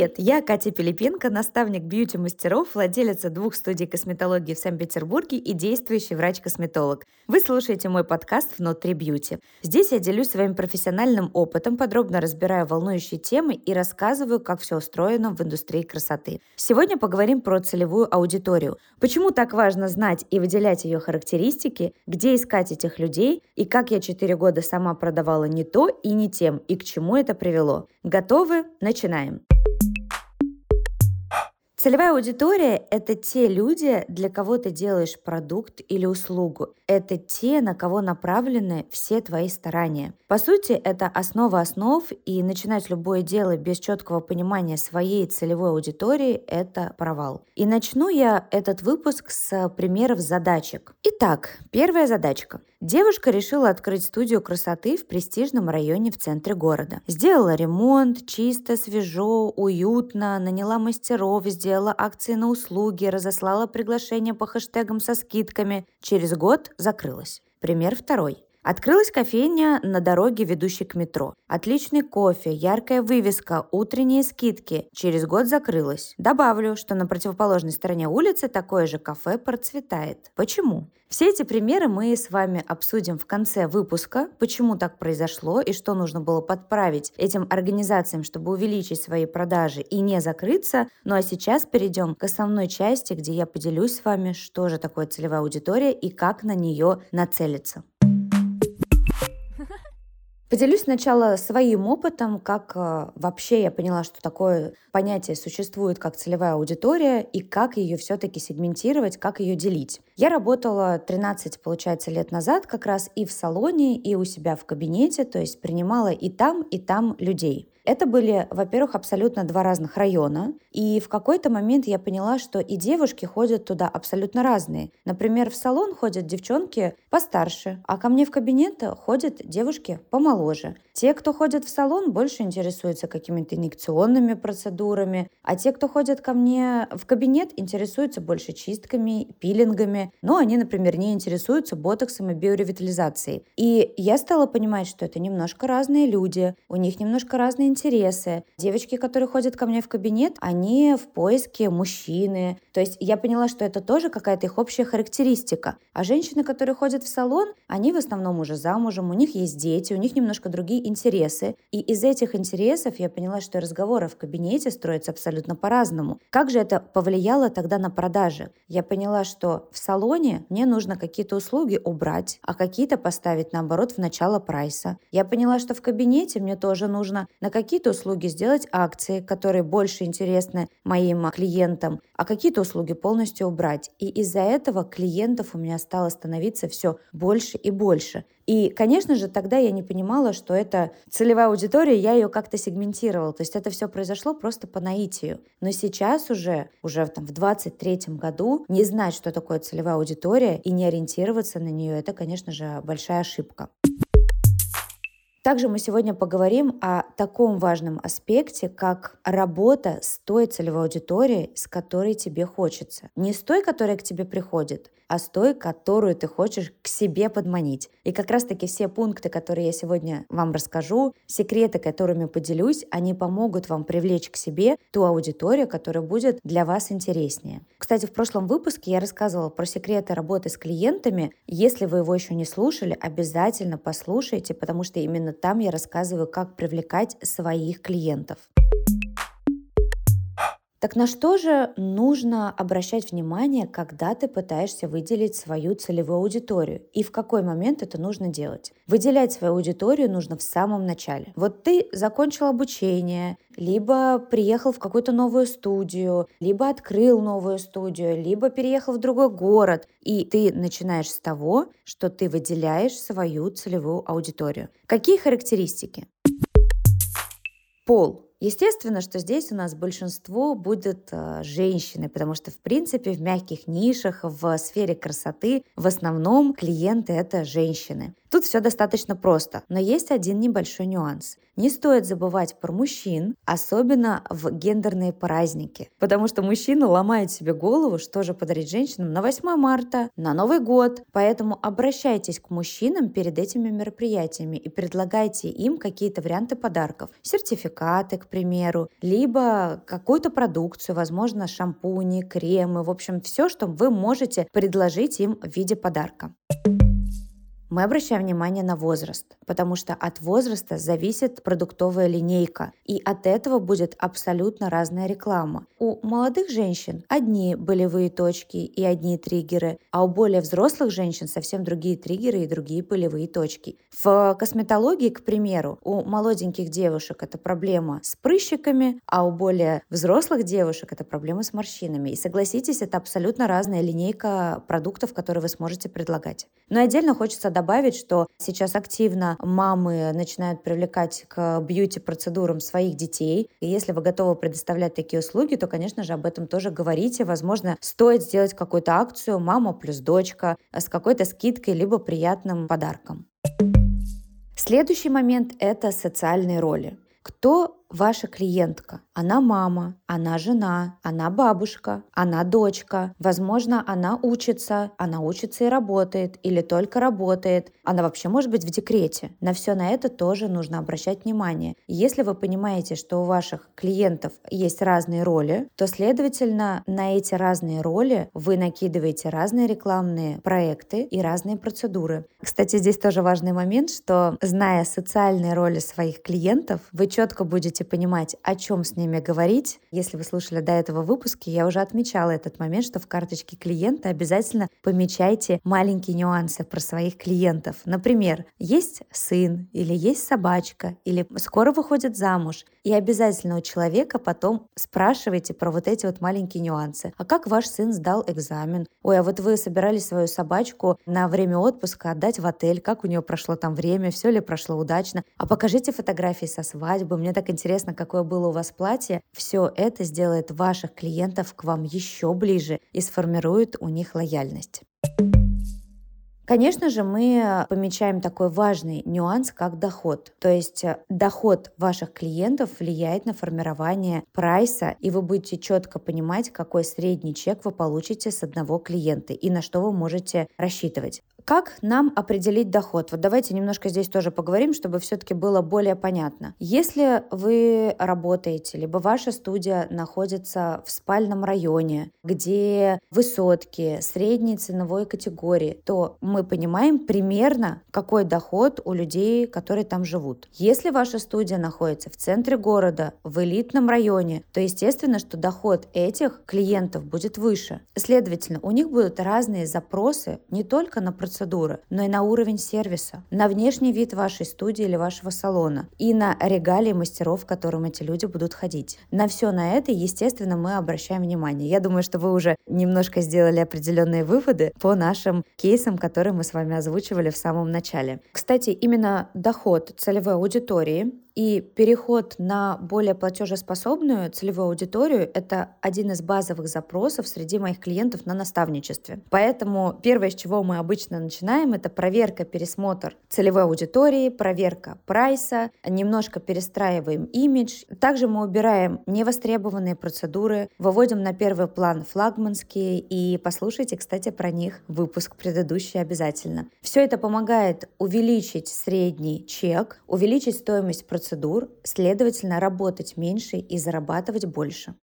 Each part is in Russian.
Привет, я Катя Пилипенко, наставник бьюти-мастеров, владелица двух студий косметологии в Санкт-Петербурге и действующий врач-косметолог. Вы слушаете мой подкаст «Внутри бьюти». Здесь я делюсь своим профессиональным опытом, подробно разбираю волнующие темы и рассказываю, как все устроено в индустрии красоты. Сегодня поговорим про целевую аудиторию. Почему так важно знать и выделять ее характеристики, где искать этих людей и как я 4 года сама продавала не то и не тем, и к чему это привело. Готовы? Начинаем. Целевая аудитория – это те люди, для кого ты делаешь продукт или услугу. Это те, на кого направлены все твои старания. По сути, это основа основ, и начинать любое дело без четкого понимания своей целевой аудитории – это провал. И начну я этот выпуск с примеров задачек. Итак, первая задачка. Девушка решила открыть студию красоты в престижном районе в центре города. Сделала ремонт, чисто, свежо, уютно, наняла мастеров, сделала акции на услуги, разослала приглашения по хэштегам со скидками. Через год закрылась. Пример второй. Открылась кофейня на дороге, ведущей к метро. Отличный кофе, яркая вывеска, утренние скидки. Через год закрылась. Добавлю, что на противоположной стороне улицы такое же кафе процветает. Почему? Все эти примеры мы с вами обсудим в конце выпуска, почему так произошло и что нужно было подправить этим организациям, чтобы увеличить свои продажи и не закрыться. Ну а сейчас перейдем к основной части, где я поделюсь с вами, что же такое целевая аудитория и как на нее нацелиться. Поделюсь сначала своим опытом, как э, вообще я поняла, что такое понятие существует, как целевая аудитория, и как ее все-таки сегментировать, как ее делить. Я работала 13, получается, лет назад как раз и в салоне, и у себя в кабинете, то есть принимала и там, и там людей. Это были, во-первых, абсолютно два разных района. И в какой-то момент я поняла, что и девушки ходят туда абсолютно разные. Например, в салон ходят девчонки постарше, а ко мне в кабинет ходят девушки помоложе. Те, кто ходит в салон, больше интересуются какими-то инъекционными процедурами, а те, кто ходят ко мне в кабинет, интересуются больше чистками, пилингами, но они, например, не интересуются ботоксом и биоревитализацией. И я стала понимать, что это немножко разные люди, у них немножко разные интересы. Девочки, которые ходят ко мне в кабинет, они в поиске мужчины. То есть я поняла, что это тоже какая-то их общая характеристика. А женщины, которые ходят в салон, они в основном уже замужем, у них есть дети, у них немножко другие интересы. И из этих интересов я поняла, что разговоры в кабинете строятся абсолютно по-разному. Как же это повлияло тогда на продажи? Я поняла, что в салоне мне нужно какие-то услуги убрать, а какие-то поставить наоборот в начало прайса. Я поняла, что в кабинете мне тоже нужно на какие-то услуги сделать акции, которые больше интересны моим клиентам, а какие-то услуги полностью убрать. И из-за этого клиентов у меня стало становиться все больше и больше. И, конечно же, тогда я не понимала, что это целевая аудитория, я ее как-то сегментировала. То есть это все произошло просто по наитию. Но сейчас уже, уже там, в 23 году не знать, что такое целевая аудитория и не ориентироваться на нее, это, конечно же, большая ошибка. Также мы сегодня поговорим о таком важном аспекте, как работа с той целевой аудиторией, с которой тебе хочется. Не с той, которая к тебе приходит, а с той, которую ты хочешь к себе подманить. И как раз-таки все пункты, которые я сегодня вам расскажу, секреты, которыми поделюсь, они помогут вам привлечь к себе ту аудиторию, которая будет для вас интереснее. Кстати, в прошлом выпуске я рассказывала про секреты работы с клиентами. Если вы его еще не слушали, обязательно послушайте, потому что именно там я рассказываю, как привлекать своих клиентов. Так на что же нужно обращать внимание, когда ты пытаешься выделить свою целевую аудиторию? И в какой момент это нужно делать? Выделять свою аудиторию нужно в самом начале. Вот ты закончил обучение, либо приехал в какую-то новую студию, либо открыл новую студию, либо переехал в другой город. И ты начинаешь с того, что ты выделяешь свою целевую аудиторию. Какие характеристики? Пол Естественно, что здесь у нас большинство будет э, женщины, потому что, в принципе, в мягких нишах, в сфере красоты в основном клиенты это женщины. Тут все достаточно просто, но есть один небольшой нюанс. Не стоит забывать про мужчин, особенно в гендерные праздники, потому что мужчины ломают себе голову, что же подарить женщинам на 8 марта, на Новый год. Поэтому обращайтесь к мужчинам перед этими мероприятиями и предлагайте им какие-то варианты подарков. Сертификаты, к примеру, либо какую-то продукцию, возможно, шампуни, кремы, в общем, все, что вы можете предложить им в виде подарка. Мы обращаем внимание на возраст, потому что от возраста зависит продуктовая линейка, и от этого будет абсолютно разная реклама. У молодых женщин одни болевые точки и одни триггеры, а у более взрослых женщин совсем другие триггеры и другие болевые точки. В косметологии, к примеру, у молоденьких девушек это проблема с прыщиками, а у более взрослых девушек это проблема с морщинами. И согласитесь, это абсолютно разная линейка продуктов, которые вы сможете предлагать. Но отдельно хочется что сейчас активно мамы начинают привлекать к бьюти-процедурам своих детей. И если вы готовы предоставлять такие услуги, то, конечно же, об этом тоже говорите. Возможно, стоит сделать какую-то акцию «Мама плюс дочка» с какой-то скидкой либо приятным подарком. Следующий момент – это социальные роли. Кто ваша клиентка. Она мама, она жена, она бабушка, она дочка. Возможно, она учится, она учится и работает, или только работает. Она вообще может быть в декрете. На все на это тоже нужно обращать внимание. Если вы понимаете, что у ваших клиентов есть разные роли, то, следовательно, на эти разные роли вы накидываете разные рекламные проекты и разные процедуры. Кстати, здесь тоже важный момент, что зная социальные роли своих клиентов, вы четко будете понимать, о чем с ними говорить. Если вы слушали до этого выпуски, я уже отмечала этот момент, что в карточке клиента обязательно помечайте маленькие нюансы про своих клиентов. Например, есть сын или есть собачка, или скоро выходит замуж. И обязательно у человека потом спрашивайте про вот эти вот маленькие нюансы. А как ваш сын сдал экзамен? Ой, а вот вы собирались свою собачку на время отпуска отдать в отель, как у нее прошло там время, все ли прошло удачно? А покажите фотографии со свадьбы, мне так интересно, какое было у вас платье, все это сделает ваших клиентов к вам еще ближе и сформирует у них лояльность. Конечно же, мы помечаем такой важный нюанс, как доход. То есть э, доход ваших клиентов влияет на формирование прайса, и вы будете четко понимать, какой средний чек вы получите с одного клиента и на что вы можете рассчитывать. Как нам определить доход? Вот давайте немножко здесь тоже поговорим, чтобы все-таки было более понятно. Если вы работаете, либо ваша студия находится в спальном районе, где высотки, средней ценовой категории, то мы понимаем примерно, какой доход у людей, которые там живут. Если ваша студия находится в центре города, в элитном районе, то естественно, что доход этих клиентов будет выше. Следовательно, у них будут разные запросы не только на процедуру, процедуры, но и на уровень сервиса, на внешний вид вашей студии или вашего салона и на регалии мастеров, к которым эти люди будут ходить. На все на это, естественно, мы обращаем внимание. Я думаю, что вы уже немножко сделали определенные выводы по нашим кейсам, которые мы с вами озвучивали в самом начале. Кстати, именно доход целевой аудитории и переход на более платежеспособную целевую аудиторию – это один из базовых запросов среди моих клиентов на наставничестве. Поэтому первое, с чего мы обычно начинаем, это проверка, пересмотр целевой аудитории, проверка прайса, немножко перестраиваем имидж. Также мы убираем невостребованные процедуры, выводим на первый план флагманские и послушайте, кстати, про них выпуск предыдущий обязательно. Все это помогает увеличить средний чек, увеличить стоимость процедуры процедур, следовательно, работать меньше и зарабатывать больше.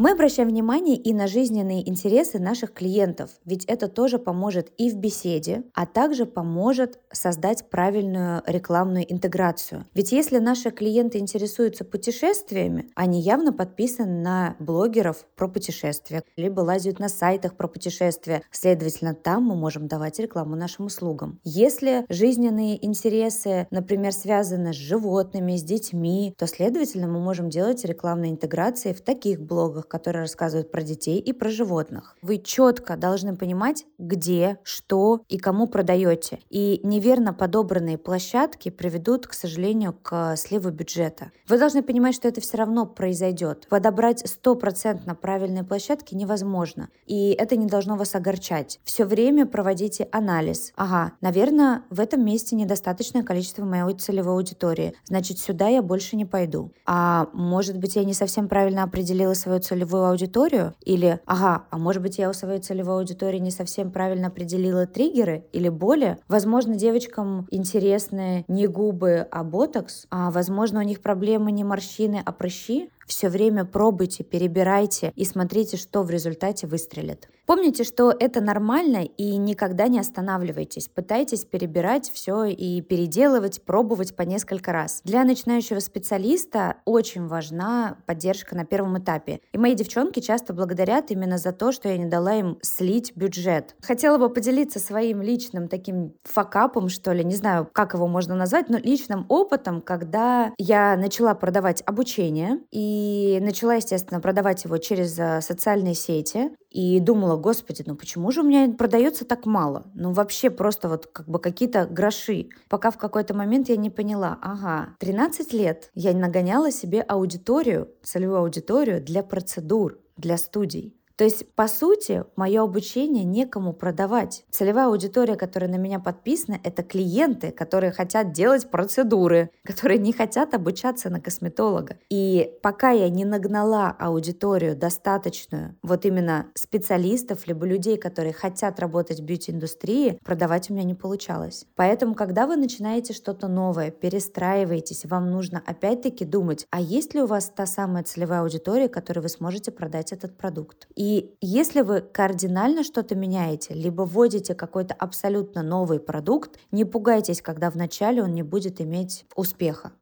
Мы обращаем внимание и на жизненные интересы наших клиентов, ведь это тоже поможет и в беседе, а также поможет создать правильную рекламную интеграцию. Ведь если наши клиенты интересуются путешествиями, они явно подписаны на блогеров про путешествия, либо лазят на сайтах про путешествия. Следовательно, там мы можем давать рекламу нашим услугам. Если жизненные интересы, например, связаны с животными, с детьми, то, следовательно, мы можем делать рекламные интеграции в таких блогах, книгах, которые рассказывают про детей и про животных. Вы четко должны понимать, где, что и кому продаете. И неверно подобранные площадки приведут, к сожалению, к сливу бюджета. Вы должны понимать, что это все равно произойдет. Подобрать стопроцентно правильные площадки невозможно. И это не должно вас огорчать. Все время проводите анализ. Ага, наверное, в этом месте недостаточное количество моей целевой аудитории. Значит, сюда я больше не пойду. А может быть, я не совсем правильно определила свою целевую аудиторию? Или, ага, а может быть, я у своей целевой аудитории не совсем правильно определила триггеры или боли? Возможно, девочкам интересны не губы, а ботокс, а возможно, у них проблемы не морщины, а прыщи. Все время пробуйте, перебирайте и смотрите, что в результате выстрелит. Помните, что это нормально и никогда не останавливайтесь. Пытайтесь перебирать все и переделывать, пробовать по несколько раз. Для начинающего специалиста очень важна поддержка на первом этапе. И мои девчонки часто благодарят именно за то, что я не дала им слить бюджет. Хотела бы поделиться своим личным таким факапом, что ли, не знаю, как его можно назвать, но личным опытом, когда я начала продавать обучение и начала, естественно, продавать его через э, социальные сети и думала, господи, ну почему же у меня продается так мало? Ну вообще просто вот как бы какие-то гроши. Пока в какой-то момент я не поняла, ага, 13 лет я нагоняла себе аудиторию, целевую аудиторию для процедур, для студий. То есть, по сути, мое обучение некому продавать. Целевая аудитория, которая на меня подписана, это клиенты, которые хотят делать процедуры, которые не хотят обучаться на косметолога. И пока я не нагнала аудиторию достаточную, вот именно специалистов, либо людей, которые хотят работать в бьюти-индустрии, продавать у меня не получалось. Поэтому, когда вы начинаете что-то новое, перестраиваетесь, вам нужно опять-таки думать, а есть ли у вас та самая целевая аудитория, которой вы сможете продать этот продукт. И и если вы кардинально что-то меняете, либо вводите какой-то абсолютно новый продукт, не пугайтесь, когда вначале он не будет иметь успеха.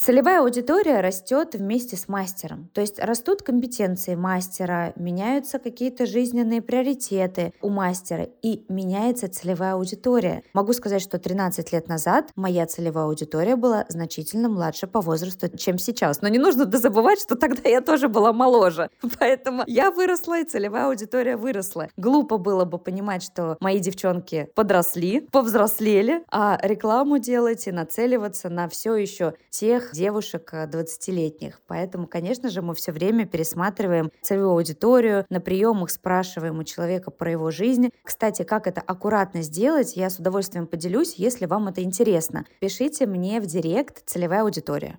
Целевая аудитория растет вместе с мастером. То есть растут компетенции мастера, меняются какие-то жизненные приоритеты у мастера и меняется целевая аудитория. Могу сказать, что 13 лет назад моя целевая аудитория была значительно младше по возрасту, чем сейчас. Но не нужно забывать, что тогда я тоже была моложе. Поэтому я выросла, и целевая аудитория выросла. Глупо было бы понимать, что мои девчонки подросли, повзрослели, а рекламу делать и нацеливаться на все еще тех девушек 20-летних. Э, Поэтому, конечно же, мы все время пересматриваем целевую аудиторию, на приемах спрашиваем у человека про его жизнь. Кстати, как это аккуратно сделать, я с удовольствием поделюсь, если вам это интересно. Пишите мне в директ целевая аудитория.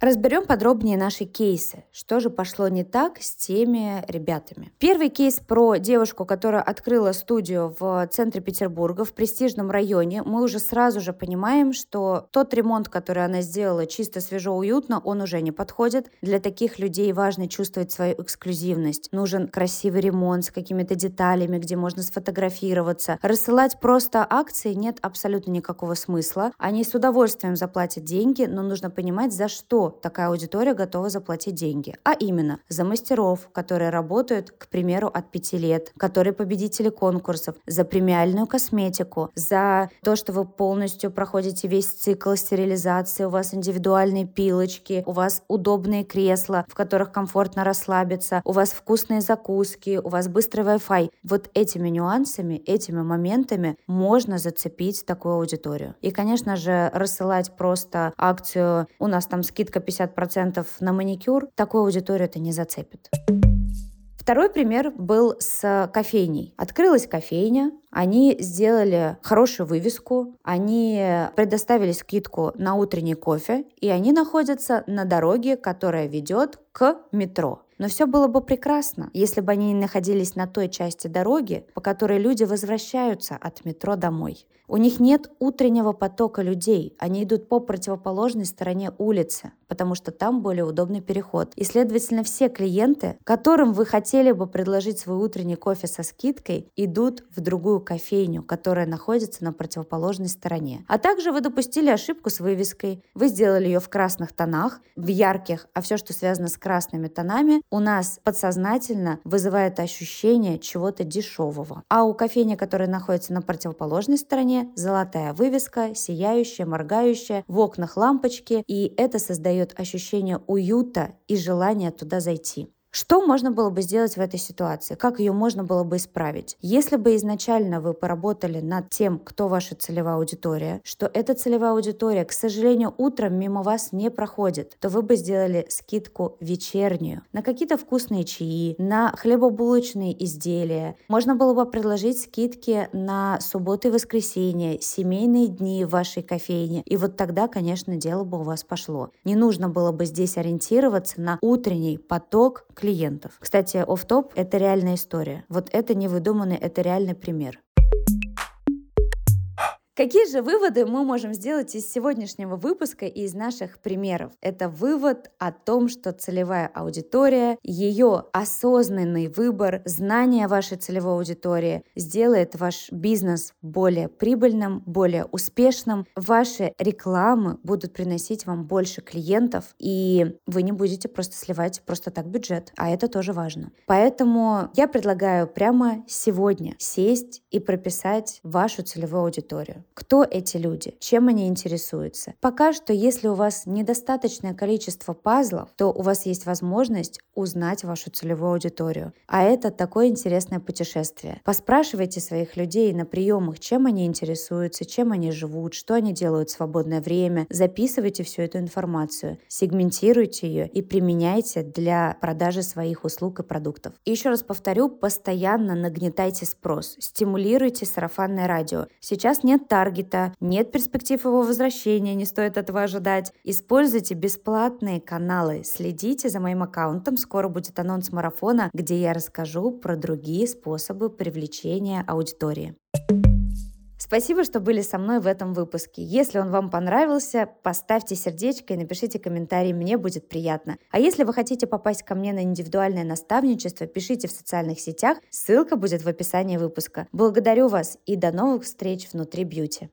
Разберем подробнее наши кейсы. Что же пошло не так с теми ребятами? Первый кейс про девушку, которая открыла студию в центре Петербурга, в престижном районе. Мы уже сразу же понимаем, что тот ремонт, который она сделала, чисто, свежо, уютно, он уже не подходит. Для таких людей важно чувствовать свою эксклюзивность. Нужен красивый ремонт с какими-то деталями, где можно сфотографироваться. Рассылать просто акции нет абсолютно никакого смысла. Они с удовольствием заплатят деньги, но нужно понимать, за что такая аудитория готова заплатить деньги. А именно за мастеров, которые работают, к примеру, от 5 лет, которые победители конкурсов, за премиальную косметику, за то, что вы полностью проходите весь цикл стерилизации, у вас индивидуальные пилочки, у вас удобные кресла, в которых комфортно расслабиться, у вас вкусные закуски, у вас быстрый Wi-Fi. Вот этими нюансами, этими моментами можно зацепить такую аудиторию. И, конечно же, рассылать просто акцию «У нас там скидка скидка 50% на маникюр, такую аудиторию это не зацепит. Второй пример был с кофейней. Открылась кофейня, они сделали хорошую вывеску, они предоставили скидку на утренний кофе, и они находятся на дороге, которая ведет к метро. Но все было бы прекрасно, если бы они не находились на той части дороги, по которой люди возвращаются от метро домой. У них нет утреннего потока людей, они идут по противоположной стороне улицы, потому что там более удобный переход. И, следовательно, все клиенты, которым вы хотели бы предложить свой утренний кофе со скидкой, идут в другую кофейню, которая находится на противоположной стороне. А также вы допустили ошибку с вывеской. Вы сделали ее в красных тонах, в ярких, а все, что связано с красными тонами, у нас подсознательно вызывает ощущение чего-то дешевого. А у кофейни, которая находится на противоположной стороне, золотая вывеска, сияющая, моргающая, в окнах лампочки, и это создает ощущение уюта и желание туда зайти. Что можно было бы сделать в этой ситуации? Как ее можно было бы исправить? Если бы изначально вы поработали над тем, кто ваша целевая аудитория, что эта целевая аудитория, к сожалению, утром мимо вас не проходит, то вы бы сделали скидку вечернюю на какие-то вкусные чаи, на хлебобулочные изделия. Можно было бы предложить скидки на субботы и воскресенье, семейные дни в вашей кофейне. И вот тогда, конечно, дело бы у вас пошло. Не нужно было бы здесь ориентироваться на утренний поток клиентов. Кстати, оф-топ — это реальная история. Вот это не выдуманный, это реальный пример. Какие же выводы мы можем сделать из сегодняшнего выпуска и из наших примеров? Это вывод о том, что целевая аудитория, ее осознанный выбор, знание вашей целевой аудитории сделает ваш бизнес более прибыльным, более успешным. Ваши рекламы будут приносить вам больше клиентов, и вы не будете просто сливать просто так бюджет, а это тоже важно. Поэтому я предлагаю прямо сегодня сесть и прописать вашу целевую аудиторию кто эти люди, чем они интересуются. Пока что, если у вас недостаточное количество пазлов, то у вас есть возможность узнать вашу целевую аудиторию. А это такое интересное путешествие. Поспрашивайте своих людей на приемах, чем они интересуются, чем они живут, что они делают в свободное время. Записывайте всю эту информацию, сегментируйте ее и применяйте для продажи своих услуг и продуктов. И еще раз повторю, постоянно нагнетайте спрос, стимулируйте сарафанное радио. Сейчас нет таргета, нет перспектив его возвращения, не стоит этого ожидать. Используйте бесплатные каналы, следите за моим аккаунтом, скоро будет анонс марафона, где я расскажу про другие способы привлечения аудитории. Спасибо, что были со мной в этом выпуске. Если он вам понравился, поставьте сердечко и напишите комментарий, мне будет приятно. А если вы хотите попасть ко мне на индивидуальное наставничество, пишите в социальных сетях, ссылка будет в описании выпуска. Благодарю вас и до новых встреч внутри бьюти.